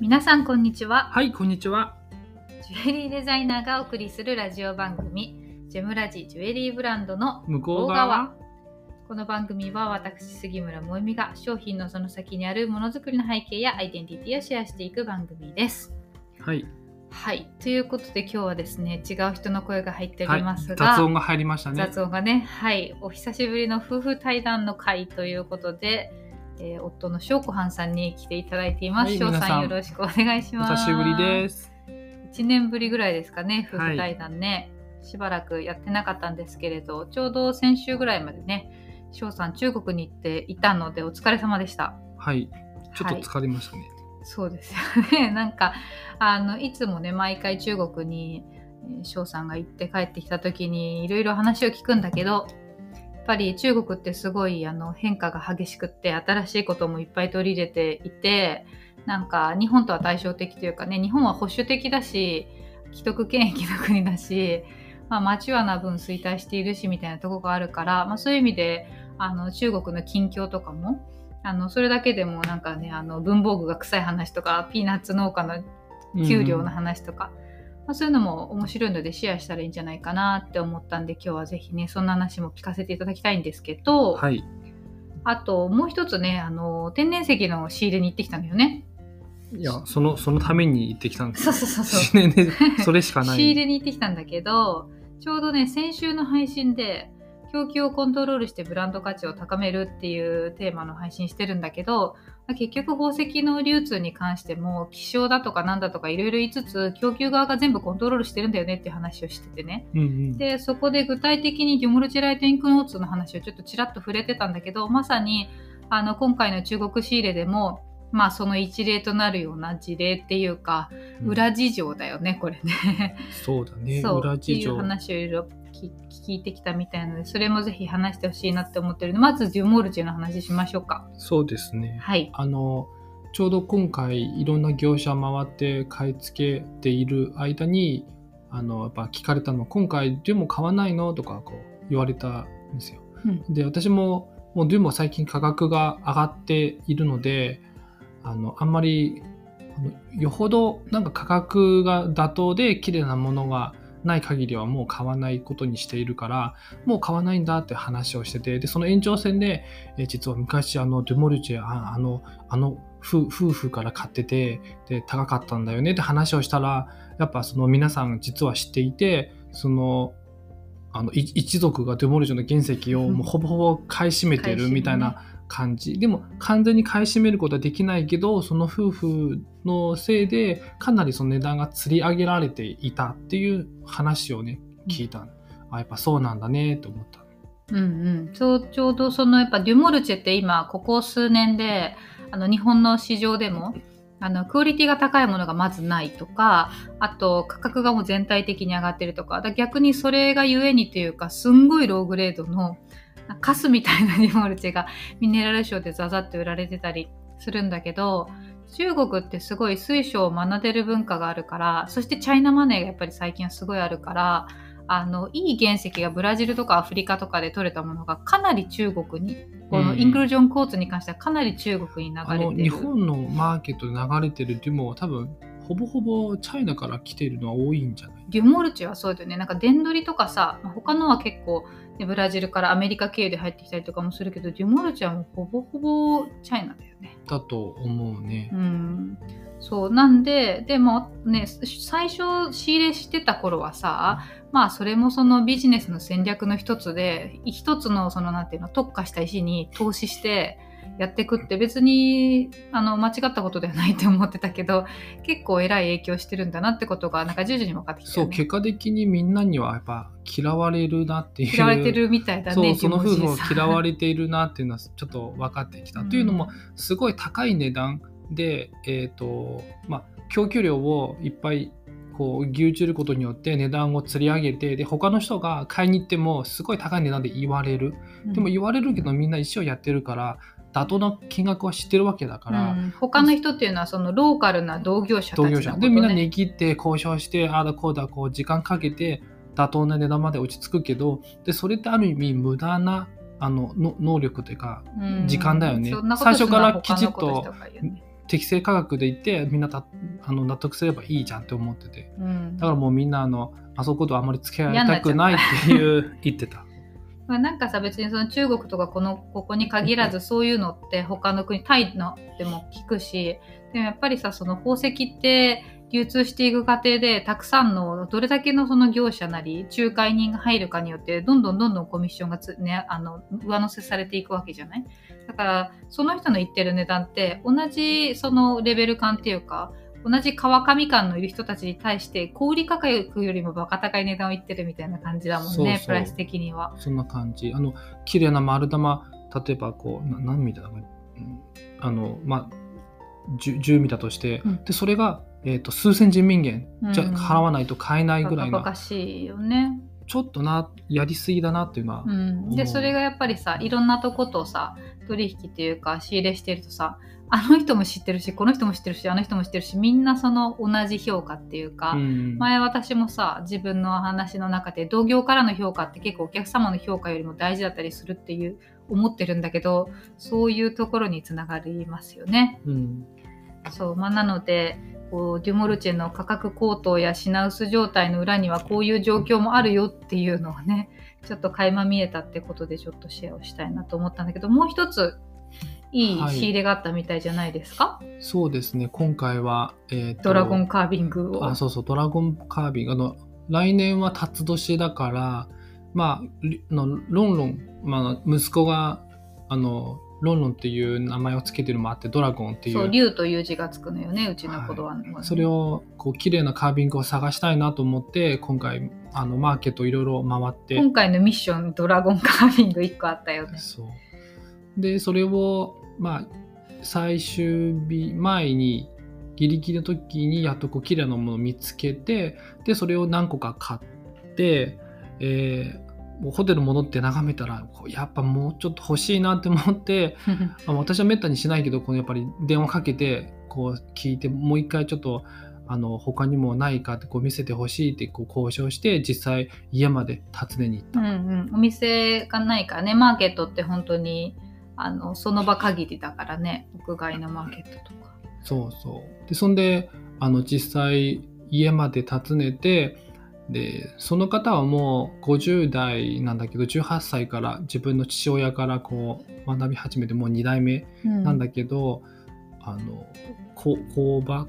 皆さんこんにちははい、こんにちは。ジュエリーデザイナーがお送りするラジオ番組ジェムラジジュエリーブランドの向こう側。この番組は私杉村萌実が商品のその先にあるものづくりの背景やアイデンティティをシェアしていく番組ですはい。はいということで今日はですね違う人の声が入っておはいりますが、雑音が入りましたね。雑音がねはいお久しぶりの夫婦対談の会ということで、えー夫の翔子はんさんに来ていただいています。翔、はい皆さんよろしくお願いしおます。久しぶりです。1年ぶりぐらいですかね、夫婦対談ね、しばらくやってなかったんですけれど、ちょうど先週ぐらいまでね、翔さん中国に行っていたのでお疲れ様でした。はい。ちょっとはい疲れましたね。そうですよね。なんか、あの、いつもね、毎回中国に、えー翔さんが行って帰ってきた時にいろいろ話を聞くんだけど、ぱり中国ってすごいあの変化が激しくって新しいこともいっぱい取り入れていてなんか日本とは対照的というかね日本は保守的だし既得権益の国だし、まあ、マチュアな分衰退しているしみたいなとこがあるから、まあ、そういう意味であの中国の近況とかもあのそれだけでもなんかねあの文房具が臭い話とかピーナッツ農家の給料の話とか、まあ、そういうのも面白いのでシェアしたらいいんじゃないかなって思ったんで今日はぜひねそんな話も聞かせていただきたいんですけど、はい。あともう一つねあの天然石の仕入れに行ってきたのよね。いや、その、そのために行ってきたんですそうそうそうそう自然で、それしかない。仕入れに行ってきたんだけどちょうどね先週の配信で供給をコントロールしてブランド価値を高めるっていうテーマの配信してるんだけど結局宝石の流通に関しても希少だとかなんだとかいろいろ言いつつ供給側が全部コントロールしてるんだよねっていう話をしててねうんうん。でそこで具体的にデュモルチライトインクノーツの話をちょっとちらっと触れてたんだけどまさにあの今回の中国仕入れでもまあその一例となるような事例っていうかうん裏事情だよねこれね。そうだね。そう裏事っていう情。話をいろいろ聞聞いてきたみたいなのでそれもぜひ話してほしいなって思ってるのでまずデュモルチェの話しましょうかそうですね。はいあの、ちょうど今回、いろんな業者回って買い付けている間に、あの、やっぱ聞かれたのは、今回、デュモ買わないのとか、こう、言われたんですよ。うんで、私も、もうデュモ最近価格が上がっているので、あの、あんまり、よほどなんか価格が妥当で綺麗なものがない限りはもう買わないことにしているから、もう買わないんだって話をしてて、で、その延長線で、え実は昔あのデュモルチェああのあの夫婦から買っててで高かったんだよねって話をしたらやっぱその皆さん実は知っていてそのあの一族がデュモルチェの原石をもうほぼほぼ買い占めてるみたいな感じ、でも完全に買い占めることはできないけどその夫婦のせいでかなりその値段が釣り上げられていたっていう話をね聞いた、あやっぱそうなんだねって思った。うんうん。ちょうちょうどそのやっぱデュモルチェって今ここ数年であの日本の市場でもあのクオリティが高いものがまずないとかあと価格がもう全体的に上がってるとかだ逆にそれがゆえにというかすんごいローグレードのカスみたいなデュモルチェがミネラルショーでザザって売られてたりするんだけど中国ってすごい水晶を学んでる文化があるからそしてチャイナマネーがやっぱり最近はすごいあるからあのいい原石がブラジルとかアフリカとかで取れたものがかなり中国にこのうんインクルージョンコーツに関してはかなり中国に流れてる。日本のマーケットで流れてるデュモは多分ほぼほぼチャイナから来ているのは多いんじゃない？デュモルチェはそうだよね。なんか、電取りとかさ、まあ他のは結構、ねブラジルからアメリカ経由で入ってきたりとかもするけど、デュモルチェはもうほぼほぼチャイナだよね。だと思うねう。ん。そう。なんで、でもね、最初仕入れしてた頃はさ、まあそれもそのビジネスの戦略の一つで、一つのそのなんていうの、特化した石に投資して、やっていくって別にあの間違ったことではないって思ってたけど結構偉い影響してるんだなってことがなんか徐々に分かってきたそう。結果的にみんなにはやっぱ嫌われるなっていう。嫌われてるみたいだね。その夫婦を嫌われているなっていうのはちょっと分かってきた。というのも、すごい高い値段で、えっ、と、まあ、供給量をいっぱいこう牛耳ることによって値段を釣り上げてで他の人が買いに行ってもすごい高い値段で言われるでも言われるけどみんな一生やってるから妥当な金額は知ってるわけだから、うん。他の人っていうのはそのローカルな同業者たち同業者。でみんな値切って交渉してああだこうだこう時間かけて妥当な値段まで落ち着くけどでそれってある意味無駄なあのの能力というかうん。時間だよね。そん最初からきちっと適正価格で言ってみんなたあの納得すればいいじゃんって思ってて。うん。だからもうみんなあのあそことあんまり付き合いたくないっていう。言ってた。まあ、なんかさ別にその中国とかこのここに限らず そういうのって他の国タイのでも聞くしでもやっぱりさその宝石って流通していく過程でたくさんのどれだけのその業者なり仲介人が入るかによってどんどんどんどんコミッションがつ、ね、あの上乗せされていくわけじゃない。だからその人の言ってる値段って同じそのレベル感っていうか同じ川上感のいる人たちに対して小売価格よりもバカ高い値段を言ってるみたいな感じだもんねそうそう。プライス的には。そんな感じ。あの、綺麗な丸玉、例えばこう、な何ミリだろう、うん。あの、まあ、10, 10ミリだとして、うん。で、それが、えっ、と、数千人民元じゃうん払わないと買えないぐらいな、バカバカしいよね。ちょっとな、やりすぎだなっていうのは、う。ん、でそれがやっぱりさいろんなとことさ取引っていうか仕入れしてるとさあの人も知ってるしこの人も知ってるしあの人も知ってるしみんなその同じ評価っていうか、うん。前私もさ自分の話の中で同業からの評価って結構お客様の評価よりも大事だったりするっていう思ってるんだけどそういうところにつながりますよね。うん。そう。まあ、なのでこうデュモルチェの価格高騰や品薄状態の裏にはこういう状況もあるよっていうのをねちょっと垣間見えたってことでちょっとシェアをしたいなと思ったんだけどもう一ついいはい仕入れがあったみたいじゃないですか、そうですね、今回は、えーとドラゴンカービングを。あ、そうそう、ドラゴンカービング。あの、来年は辰年だから、まあ、のロンロン、まあ、息子が、あの、ロンロンっていう名前をつけてるのもあって、ドラゴンっていそうう、竜という字がつくのよねうちの子供は、それを、こう、綺麗なカービングを探したいなと思って、今回、あの、マーケットいろいろ回って、今回のミッションドラゴンカービング1個あったよね。そう。で、それを、まあ、最終日前に、ギリギリの時にやっとこう綺麗なものを見つけて、で、それを何個か買って、えーもうホテル戻って眺めたら、やっぱもうちょっと欲しいなって思って、あ私はめったにしないけど、このやっぱり電話かけて、こう聞いて、もう一回ちょっと、あの、他にもないかってこう見せてほしいってこう交渉して、実際家まで訪ねに行った。うんうん、お店がないからねマーケットって本当にあのその場限りだからね屋外のマーケットとか。そうそう。で、そんで、あの、実際、家まで訪ねて、で、その方はもう50代なんだけど、18歳から自分の父親からこう、学び始めてもう2代目なんだけど、あの、こ工場、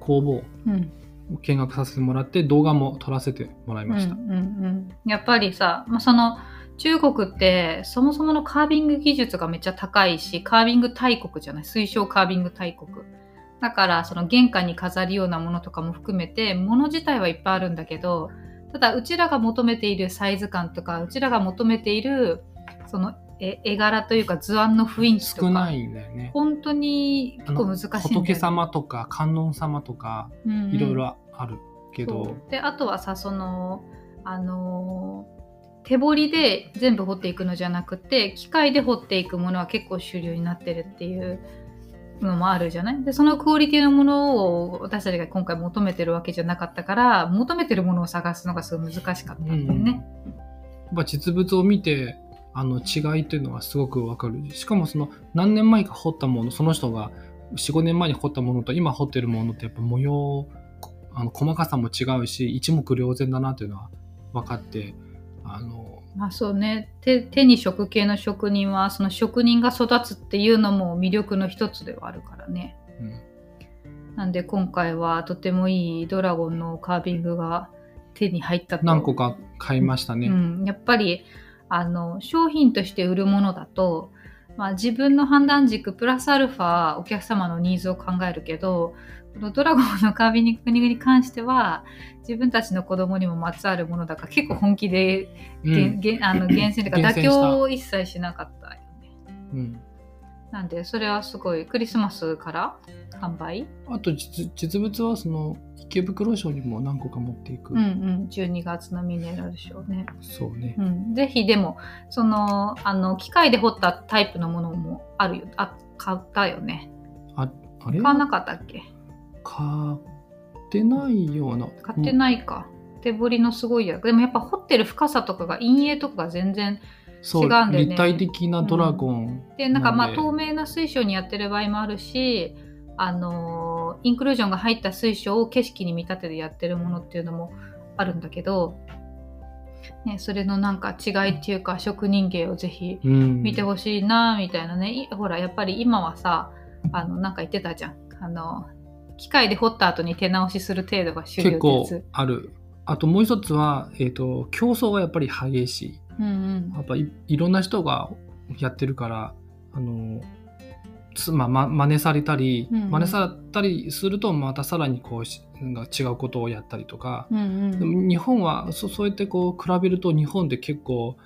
工房うんを見学させてもらって、動画も撮らせてもらいました。うんうんうん、やっぱりさ、まあ、その中国ってそもそものカービング技術がめっちゃ高いしカービング大国じゃない？推奨カービング大国。だからその玄関に飾るようなものとかも含めて物自体はいっぱいあるんだけどただうちらが求めているサイズ感とかうちらが求めているその絵絵柄というか図案の雰囲気とか少ないんだよね。本当に結構難しいね、仏様とか観音様とか、うんうん。いろいろあるけど、そう。であとはさそのあのー手彫りで全部彫っていくのじゃなくて機械で彫っていくものは結構主流になってるっていうのもあるじゃない？でそのクオリティのものを私たちが今回求めてるわけじゃなかったから求めてるものを探すのがすごい難しかったんだよね。やっぱ実物を見てあの違いというのはすごくわかる。しかもその何年前か彫ったものその人が45年前に彫ったものと今彫ってるものってやっぱ模様あの細かさも違うし一目瞭然だなというのは分かってあのまあそうね手手に職系の職人はその職人が育つっていうのも魅力の一つではあるからね。うんなんで今回はとてもいいドラゴンのカービングが手に入ったと。何個か買いましたね。うん、やっぱりあの商品として売るものだと、まあ、自分の判断軸プラスアルファお客様のニーズを考えるけどドラゴンのカービングに関しては自分たちの子供にもまつわるものだから結構本気で、うん。げんあの厳選というか妥協を一切しなかったよね。うん。なんでそれはすごいクリスマスから販売？あと実実物はその池袋賞にも何個か持っていく、うんうん。12月のミネラルショーね。そうね。うん、ぜひでもそのあの機械で彫ったタイプのものもあるよ。あ買ったよね。ああれ？買わなかったっけ？買ってないような。買ってないか、手彫りのすごいや。でもやっぱ彫ってる深さとかが陰影とかが全然違うんだよね。立体的なドラゴン、でなんかまあ透明な水晶にやってる場合もあるしあのインクルージョンが入った水晶を景色に見立ててやってるものっていうのもあるんだけど、ね、それのなんか違いっていうか職人芸をぜひうん。見てほしいなみたいなね、いほらやっぱり今はさあのなんか言ってたじゃん。あの機械で掘った後に手直しする程度が主流って結構ある。あともう一つは、えっ、と、競争がやっぱり激しい。うんうん。やっぱいいろんな人がやってるから、あの、つまあ、ま、真似されたり、うんうん。真似されたりすると、またさらにこうし、違うことをやったりとか、うんうん。でも日本はそそうやってこう比べると日本って結構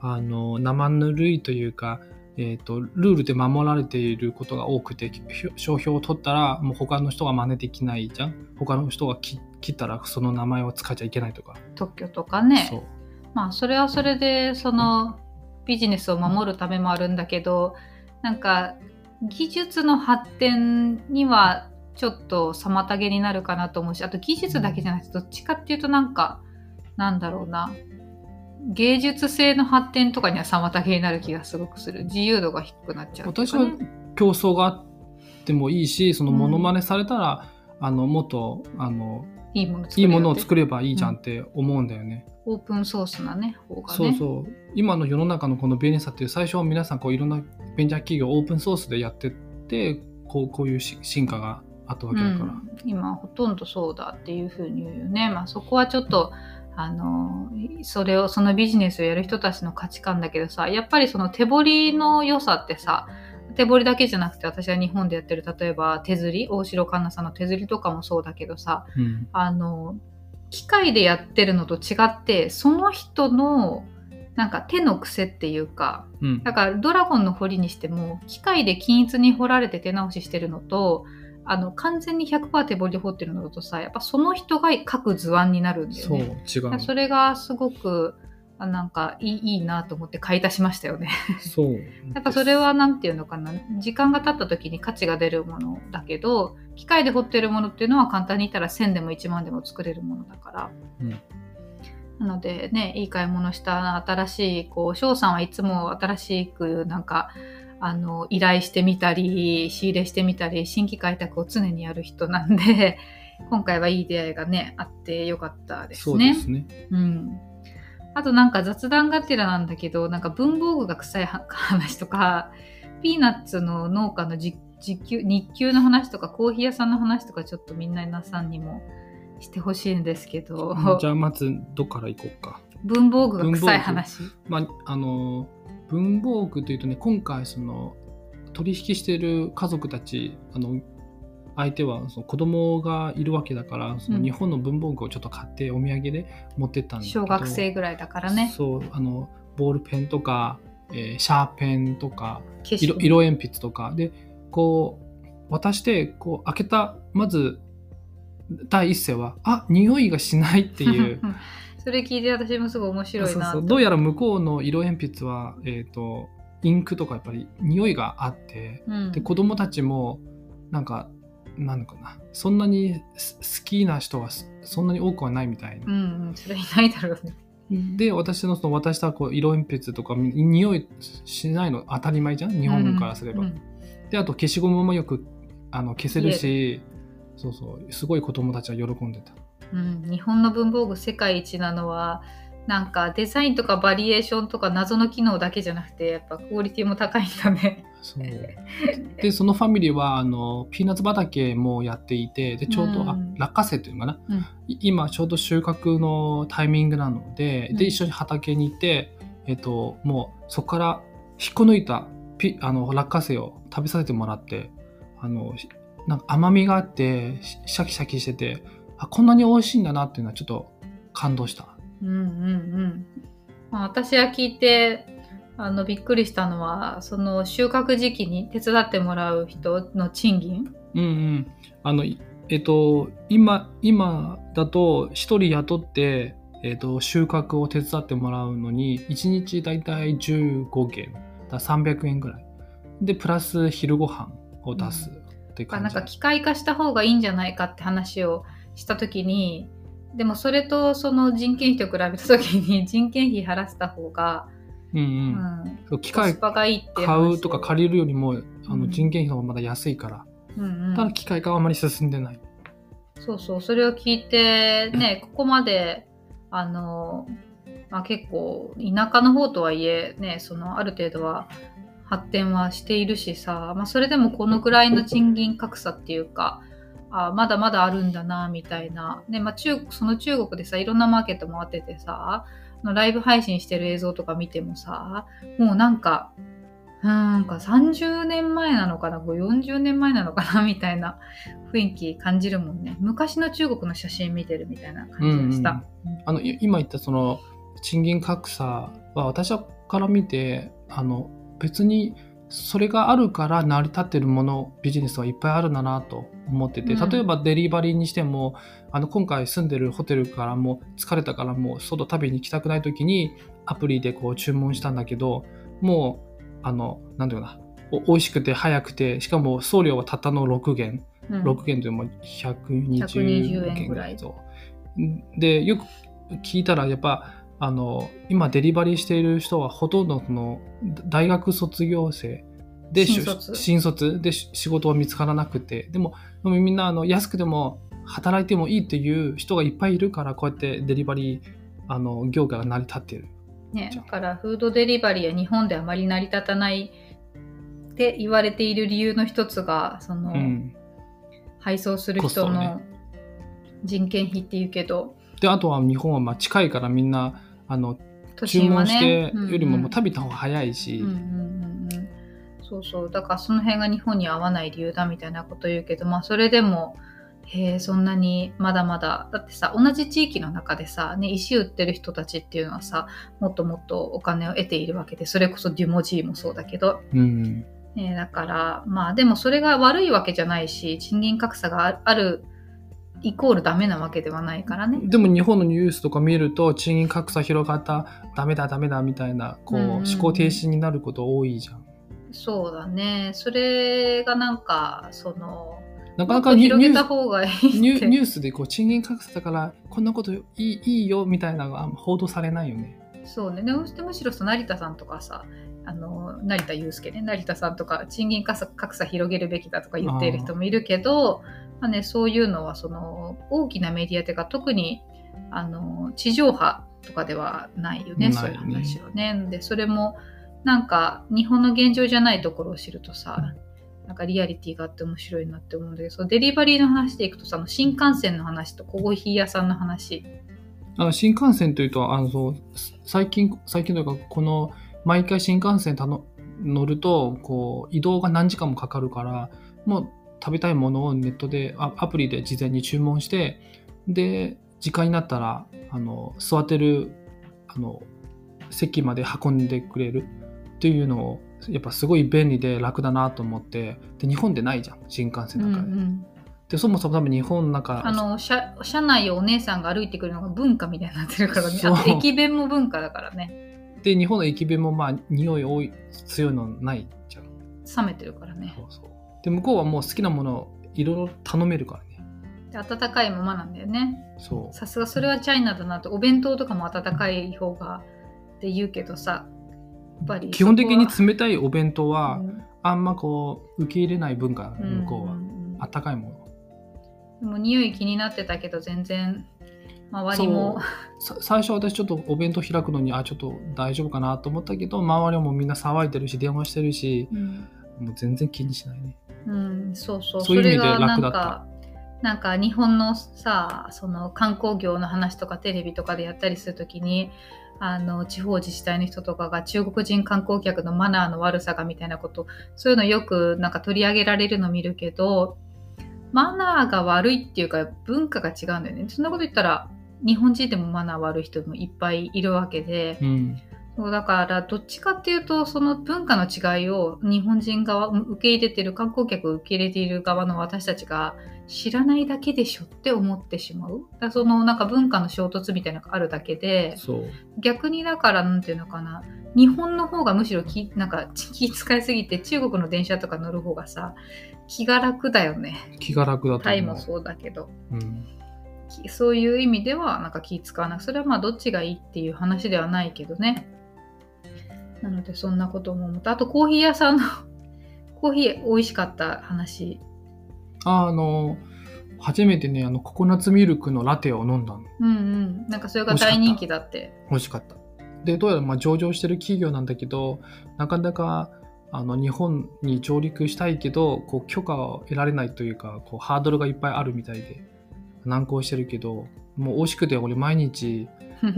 あの生ぬるいというか、えー、とルールで守られていることが多くて商標を取ったらもう他の人が真似できないじゃん。他の人が切切ったらその名前を使っちゃいけないとか、特許とかね。そう。まあそれはそれでそのビジネスを守るためもあるんだけどなんか技術の発展にはちょっと妨げになるかなと思うしあと技術だけじゃなくてどっちかっていうとなんかなんだろうな芸術性の発展とかには妨げになる気がすごくする。自由度が低くなっちゃうと私は競争があってもいいしそのモノマネされたら、あのもっとあのいいもの作いいものをる作ればいいじゃんって思うんだよね。オープンソースなね方がね。そうそう。今の世の中のこの便利さっていう最初は皆さんこういろんなベンチャー企業オープンソースでやってってこうこういうし進化があったわけだから、うん、今ほとんどそうだっていうふうに言うよね。まあそこはちょっとあのそれをそのビジネスをやる人たちの価値観だけどさやっぱりその手彫りの良さってさ手彫りだけじゃなくて私は日本でやってる例えば手刷り大城環奈さんの手刷りとかもそうだけどさうん。あの機械でやってるのと違ってその人のなんか手の癖っていうかうん。だからドラゴンの彫りにしても機械で均一に彫られて手直ししてるのとあの完全に100%手彫りで彫ってるのとさやっぱその人が書く図案になるんだよそうね。違うそれがすごくあなんかいいいいなと思って買い足しましたよね。そう やっぱそれはなんていうのかな時間が経った時に価値が出るものだけど機械で彫ってるものっていうのは簡単に言ったら1000でも1万でも作れるものだから。うんなのでねいい買い物したな新しいこう翔さんはいつも新しくなんかあの依頼してみたり仕入れしてみたり新規開拓を常にやる人なんで 今回はいい出会いがねあってよかったですそうね。ですねうん。あとなんか雑談がてらなんだけど、なんか文房具が臭いは話とか、ピーナッツの農家のじ時給日給の話とか、コーヒー屋さんの話とか、ちょっとみんな皆さんにもしてほしいんですけど、じゃあまずどっから行こうか。文房具が臭い話。まあ、あの文房具というとね今回その取引している家族たちあの相手はその子供がいるわけだからそのうん。日本の文房具をちょっと買ってお土産で持ってったんだけど小学生ぐらいだからね。そうあのボールペンとか、えーシャーペンとか。色色鉛筆とか。でこう渡してこう開けたまず第一声はあ匂いがしないっていう それ聞いて私もすごい面白いなそうそうどうやら向こうの色鉛筆は、えー、とインクとかやっぱり匂いがあってうん。で子供たちもなんかなんのかな。そんなにす好きな人がすそんなに多くはないみたいな。う。んうん、それいないだろうね。で私のその渡したこう色鉛筆とか匂いしないの当たり前じゃん？日本からすれば。うんであと消しゴムもよくあの消せるしそうそう。すごい子供たちは喜んでた。うん、日本の文房具世界一なのはなんかデザインとかバリエーションとか謎の機能だけじゃなくてやっぱクオリティも高いんだね。そう。でそのファミリーはあのピーナッツ畑もやっていてでちょうど、うん。あ落花生というのかな、うん。い今ちょうど収穫のタイミングなので,、うん。で一緒に畑に行って、えっともうそこから引っこ抜いたピあの落花生を食べさせてもらってあのしなんか甘みがあってシシャキシャキしててあこんなに美味しいんだなっていうのはちょっと感動した。うんうんうんまあ、私は聞いてあのびっくりしたのはその収穫時期に手伝ってもらう人の賃金？うんうん。あの、いえっと、今、今だと、一人雇って、えっと、収穫を手伝ってもらうのに、1日だいたい15元、だ300円ぐらい。で、プラス昼ご飯を出すっていう感じ。なんか機械化した方がいいんじゃないかって話をした時にでもそれとその人件費と比べた時に 人件費払ってた方が、うん機械買うとか借りるよりも、あのうん。人件費の方がまだ安いから。うんうん、ただ機械化はあまり進んでない。そうそう、それを聞いて、ね、ここまで、あの、まあ、結構、田舎の方とはいえ、ね、その、ある程度は発展はしているしさ、まあ、それでもこのぐらいの賃金格差っていうか、あまだまだあるんだな、みたいな。ね、まあ、中、その中国でさ、いろんなマーケット回っててさ、のライブ配信してる映像とか見てもさ、もうなんか、なんか30年前なのかな、40年前なのかな、みたいな 雰囲気感じるもんね。昔の中国の写真見てるみたいな感じがした。あの今言ったその賃金格差は私から見てあの別にそれがあるから成り立ってるものビジネスはいっぱいあるんだなと思ってて、うん。例えばデリバリーにしてもあの今回住んでるホテルからもう疲れたからもう外食べに行きたくない時にアプリでこう注文したんだけどもうあのなんていうかなお美味しくて早くてしかも送料はたったの6元。うん。6元でも120 120円円ぐらい。ぐらいそうでよく聞いたらやっぱあの今デリバリーしている人はほとんどその大学卒業生でし新卒。新卒。でし仕事は見つからなくて。でもでもみんなあの安くても働いてもいいっていう人がいっぱいいるからこうやってデリバリーあの業界が成り立っている。ね、だからフードデリバリーは日本であまり成り立たないって言われている理由の一つがその、うん、配送する人のね。人件費っていうけど、であとは日本はまあ近いからみんなあの都注文してよりももう食べた方が早いし、うんうんうんうん。そうそう。だからその辺が日本に合わない理由だみたいなこと言うけどまあそれでもへえそんなにまだまだ。だってさ同じ地域の中でさ、ね、石売ってる人たちっていうのはさもっともっとお金を得ているわけでそれこそデュモジーもそうだけど、うんね、だからまあでもそれが悪いわけじゃないし賃金格差がああるイコールダメなわけではないからね。でも日本のニュースとか見ると賃金格差広がったダメだダメだみたいなこう、うんうんうん思考停止になること多いじゃん。そうだねそれがなんかそのなかなか広げたー方がいいスニュースでこう賃金格差だからこんなこといいいいよみたいなのが報道されないよね。そうね。でむむしろさ成田さんとかさ、あの成田悠介ね、成田さんとか賃金格差格差広げるべきだとか言っている人もいるけど、まあね、そういうのはその大きなメディアというか特にあの地上波とかではないよね、ね。そういう話はね。で、それもなんか日本の現状じゃないところを知るとさ、なんかリアリティがあって面白いなって思うんだけど、そうデリバリーの話でいくとさ、新幹線の話とコーヒー屋さんの話、あの新幹線というとあのそう最近最近というかこの毎回新幹線たの乗るとこう移動が何時間もかかるからもう食べたいものをネットであアプリで事前に注文してで時間になったらあの座ってるあの席まで運んでくれるっていうのをやっぱすごい便利で楽だなと思ってで日本でないじゃん新幹線うんなかで,、ん。でそもそも多分日本の中あの車車内をお姉さんが歩いてくるのが文化みたいになってるからね。駅弁も文化だからね。で日本の駅弁もまあ匂い多い強いのないじゃん。冷めてるからね。そうそうで向こうはもう好きなものをいろいろ頼めるからね。で温かいままなんだよね。そう。さすがそれはチャイナだなとお弁当とかも温かい方がって言うけどさ。やっぱり基本的に冷たいお弁当ははうん。あんまこう受け入れない文化向こうは、んんんあったかいもの。でも匂い気になってたけど全然周りも。さ最初私ちょっとお弁当開くのにあちょっと大丈夫かなと思ったけど周りはもうみんな騒いでるし電話してるしうんもう全然気にしないねうん、そうそう。そういう意味で楽だったなんか、なんか日本のさ、その観光業の話とかテレビとかでやったりするときに、あの、地方自治体の人とかが中国人観光客のマナーの悪さがみたいなこと、そういうのよくなんか取り上げられるの見るけど、マナーが悪いっていうか文化が違うんだよね。そんなこと言ったら、日本人でもマナー悪い人もいっぱいいるわけで、うんそうだからどっちかっていうとその文化の違いを日本人側受け入れてる観光客を受け入れている側の私たちが知らないだけでしょって思ってしまう。だそのなんか文化の衝突みたいなのがあるだけで逆にだからなんていうのかな。日本の方がむしろ気なんか気使いすぎて中国の電車とか乗る方がさ気が楽だよね。気が楽だとタイもそうだけど。うん、きそういう意味ではなんか気使わないそれはまあどっちがいいっていう話ではないけどねなのでそんなことも思った。あとコーヒー屋さんの コーヒー美味しかった話。ああの初めてねあのココナッツミルクのラテを飲んだの。うんうん。なんかそれが大人気だって。美味しかった。でどうやらまあ上場してる企業なんだけどなかなかあの日本に上陸したいけどこう許可を得られないというかこうハードルがいっぱいあるみたいで難航してるけどもう美味しくて俺毎日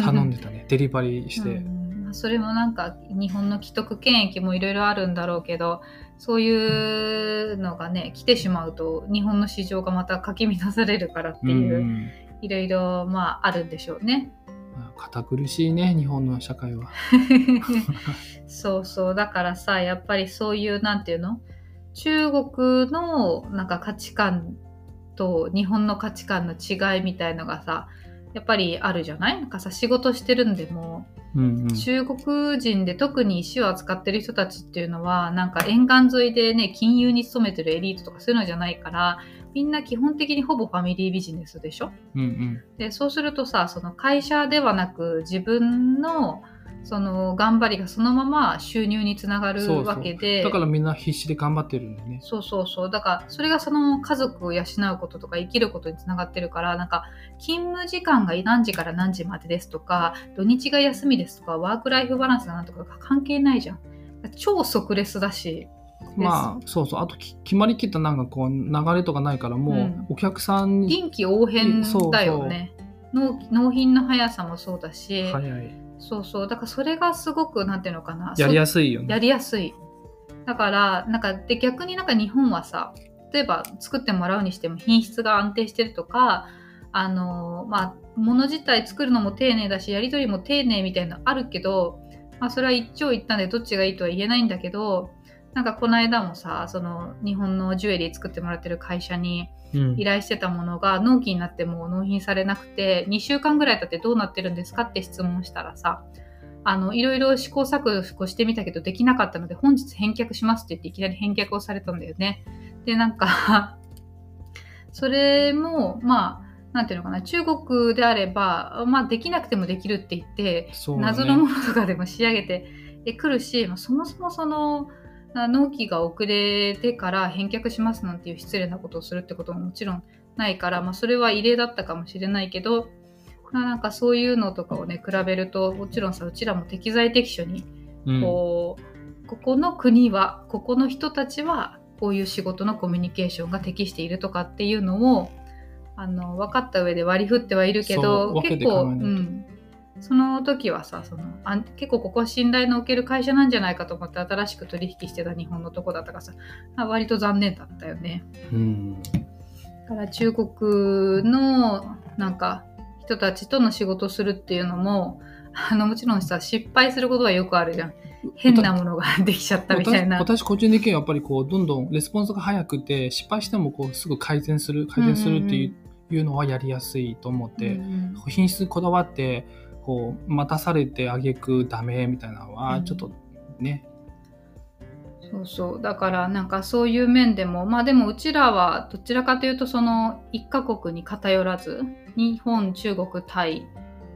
頼んでたね。デリバリーして、うんまあそれもなんか日本の既得権益もいろいろあるんだろうけどそういうのがね来てしまうと日本の市場がまたかき乱されるからっていう、んいろいろまああるんでしょうね。まあ堅苦しいね日本の社会は。そうそう。だからさやっぱりそういうなんていうの？中国のなんか価値観と日本の価値観の違いみたいのがさやっぱりあるじゃない？なんかさ仕事してるんでもうんうん。中国人で特に石を扱ってる人たちっていうのはなんか沿岸沿いでね金融に勤めてるエリートとかそういうのじゃないからみんな基本的にほぼファミリービジネスでしょ？うんうん。でそうするとさその会社ではなく自分のその頑張りがそのまま収入につながるわけで。だからみんな必死で頑張ってるんだよね。そうそうそう。だからそれがその家族を養うこととか生きることにつながってるからなんか勤務時間が何時から何時までですとか土日が休みですとかワークライフバランスがなんとかが関係ないじゃん。超即レスだし。まあそうそう。あとき決まりきったなんかこう流れとかないからもう、うん。お客さんに臨機応変だよね納納品の速さもそうだし、早い。そうそうだからそれがすごくなんていうのかな。やりやすいよね。やりやすい。だから、なんか、で、逆になんか日本はさ、例えば作ってもらうにしても品質が安定してるとか、あの、まあ、物自体作るのも丁寧だし、やり取りも丁寧みたいなのあるけど、まあ、それは一長一短でどっちがいいとは言えないんだけど、なんかこの間もさ、その日本のジュエリー作ってもらってる会社にうん依頼してたものが納期になってもう納品されなくて、2週間ぐらい経ってどうなってるんですかって質問したらさ、あの、いろいろ試行錯誤してみたけどできなかったので、本日返却しますって言っていきなり返却をされたんだよね。で、なんか、それも、まあ、なんていうのかな、中国であれば、まあ、できなくてもできるって言って、ね謎のものとかでも仕上げてくるし、まあ、そもそもその、あ納期が遅れてから返却しますなんていう失礼なことをするってことももちろんないから、まあ、それは異例だったかもしれないけど、まあ、なんかそういうのとかをね比べるともちろんさうちらも適材適所にうん。こう、ここの国はここの人たちはこういう仕事のコミュニケーションが適しているとかっていうのをあの分かった上で割り振ってはいるけそど結構、うん、その時はさそのあん結構ここは信頼のおける会社なんじゃないかと思って新しく取引してた日本のとこだったからさあ割と残念だったよね。うん。だから中国のなんか人たちとの仕事をするっていうのもあのもちろんさ失敗することはよくあるじゃん。変なものができちゃったみたいな。私私個人的にはやっぱりこうどんどんレスポンスが早くて失敗してもこうすぐ改善する改善するっていう,、いうのはやりやすいと思って、うん品質こだわってこう待たされてあげくダメみたいなのうん。はちょっとね、そうそう。だからなんかそういう面でもまあでもうちらはどちらかというとその1カ国に偏らず日本中国タイ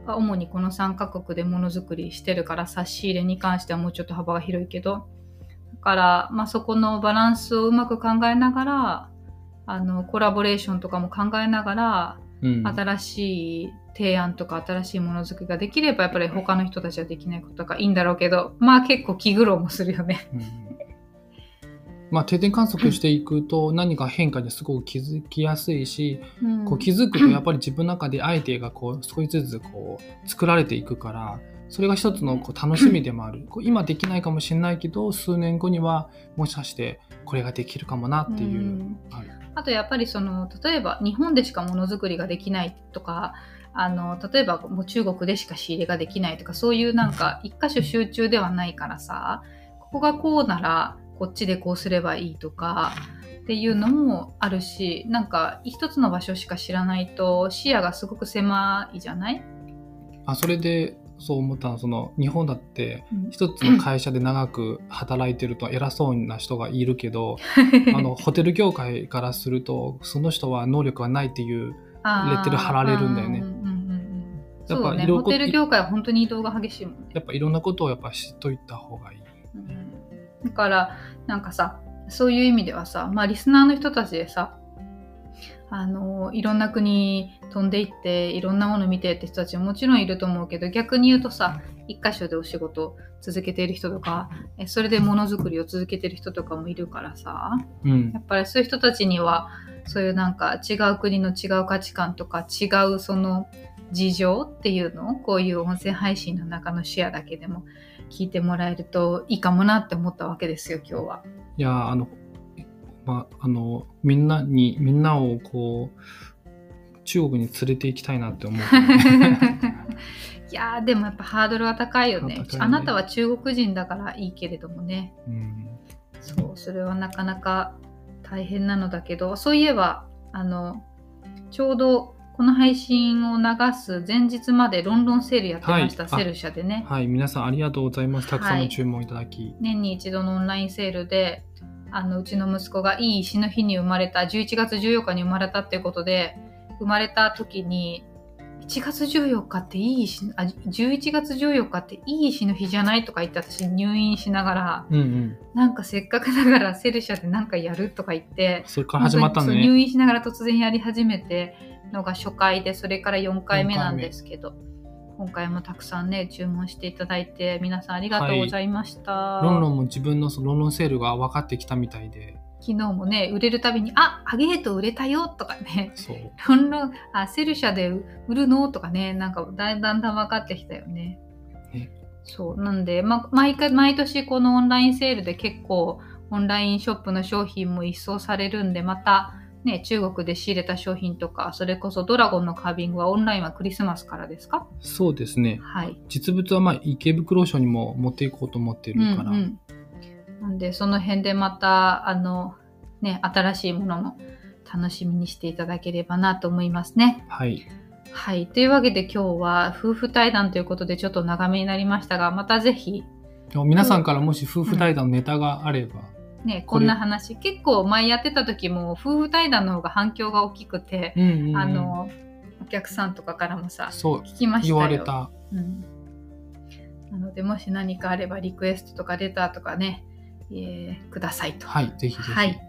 が主にこの3カ国でものづくりしてるから差し入れに関してはもうちょっと幅が広いけどだから、まあ、そこのバランスをうまく考えながらあのコラボレーションとかも考えながらうん。新しい提案とか新しいものづくりができればやっぱり他の人たちはできないことがいいんだろうけどまあ結構気苦労もするよね。うん。まあ、定点観測していくと何か変化にすごく気づきやすいし、うん。こう気づくとやっぱり自分の中でアイデアがこう少しずつこう作られていくからそれが一つのこう楽しみでもある。こう今できないかもしれないけど数年後にはもしかしてこれができるかもなっていう、うあとやっぱりその例えば日本でしかものづくりができないとかあの例えばもう中国でしか仕入れができないとかそういうなんか一箇所集中ではないからさここがこうならこっちでこうすればいいとかっていうのもあるしなんか一つの場所しか知らないと視野がすごく狭いじゃない、あそれでそう思ったのはその日本だってうん。一つの会社で長く働いてると偉そうな人がいるけど あのホテル業界からするとその人は能力がないっていうレッテル貼られるんだよね。うんうんうんうんやっぱね。ホテル業界は本当に移動が激しいもんね。やっぱいろんなことをやっぱ知っといた方がいい。だからなんかさそういう意味ではさ、まあ、リスナーの人たちでさあのいろんな国飛んでいっていろんなもの見てって人たちももちろんいると思うけど逆に言うとさ一箇所でお仕事続けている人とかえそれでものづくりを続けてる人とかもいるからさうんやっぱりそういう人たちにはそういうなんか違う国の違う価値観とか違うその事情っていうのをこういう音声配信の中のシェアだけでも聞いてもらえるといいかもなって思ったわけですよ今日は。いやあのまああのみんなにみんなをこう中国に連れて行きたいなって思う、いやーでもやっぱハードルは高いよね。ね。あなたは中国人だからいいけれどもね。うん、そうそれはなかなか大変なのだけどそういえばあのちょうどこの配信を流す前日までロンドンセールやってました、はい。あセル社でね。はい。皆さんありがとうございます。たくさんはい。の注文いただき、年に一度のオンラインセールであのうちの息子がいい石の日に生まれた11月14日に生まれたっていうことで生まれた時に1月14日っていい石あ11月14日っていい石の日じゃないとか言って私入院しながらうんうん。なんかせっかくだからセルシャでなんかやるとか言ってそれから始まったん本当にそう入ね院しながら突然やり始めてのが初回でそれから4回目なんですけど今回もたくさんね注文していただいて皆さんありがとうございました、ロンロンも自分のそのロンロンセールが分かってきたみたいで。昨日もね売れるたびに「あアゲート売れたよ」とかね。そう「ロンロンあセルシャで売るの?」とかねなんかだんだんだん分かってきたよね。ね。そう。なんで、ま、毎回毎年このオンラインセールで結構オンラインショップの商品も一掃されるんでまたね中国で仕入れた商品とかそれこそドラゴンのカービングはオンラインはクリスマスからですか？そうですねはい。実物はまあ池袋署にも持っていこうと思ってるから、うんうん、なんでその辺でまたあのね新しいものも楽しみにしていただければなと思いますね。はいはい。というわけで今日は夫婦対談ということでちょっと長めになりましたが、またぜひ皆さんからもし夫婦対談のネタがあれば、ね、これこんな話、結構前やってた時も夫婦対談の方が反響が大きくて、うんうんうんあの、お客さんとかからもさ、そう聞きましたよ。言われたうん。なので、もし何かあればリクエストとかレターとかね、えーくださいと。はいぜひぜひ、はい。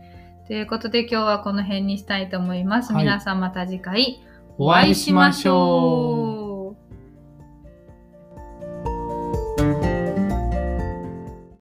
ということで今日はこの辺にしたいと思います。はい皆さんまた次回お会いしましょう